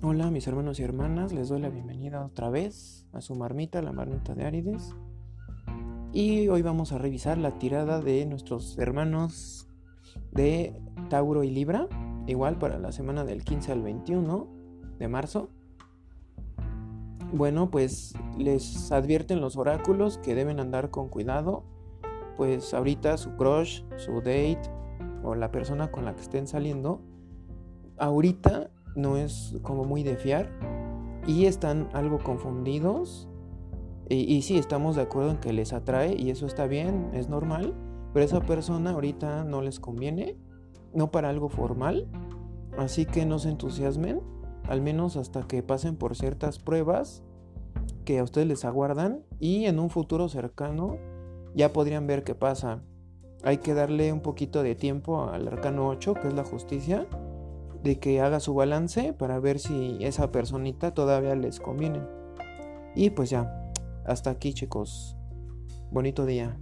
Hola mis hermanos y hermanas, les doy la bienvenida otra vez a su marmita, la marmita de Árides. Y hoy vamos a revisar la tirada de nuestros hermanos de Tauro y Libra, igual para la semana del 15 al 21 de marzo. Bueno, pues les advierten los oráculos que deben andar con cuidado, pues ahorita su crush, su date o la persona con la que estén saliendo, ahorita no es como muy de fiar y están algo confundidos. Y, y sí, estamos de acuerdo en que les atrae y eso está bien, es normal, pero esa persona ahorita no les conviene, no para algo formal, así que no se entusiasmen, al menos hasta que pasen por ciertas pruebas que a ustedes les aguardan y en un futuro cercano ya podrían ver qué pasa. Hay que darle un poquito de tiempo al arcano 8, que es la justicia, de que haga su balance para ver si esa personita todavía les conviene. Y pues ya, hasta aquí chicos. Bonito día.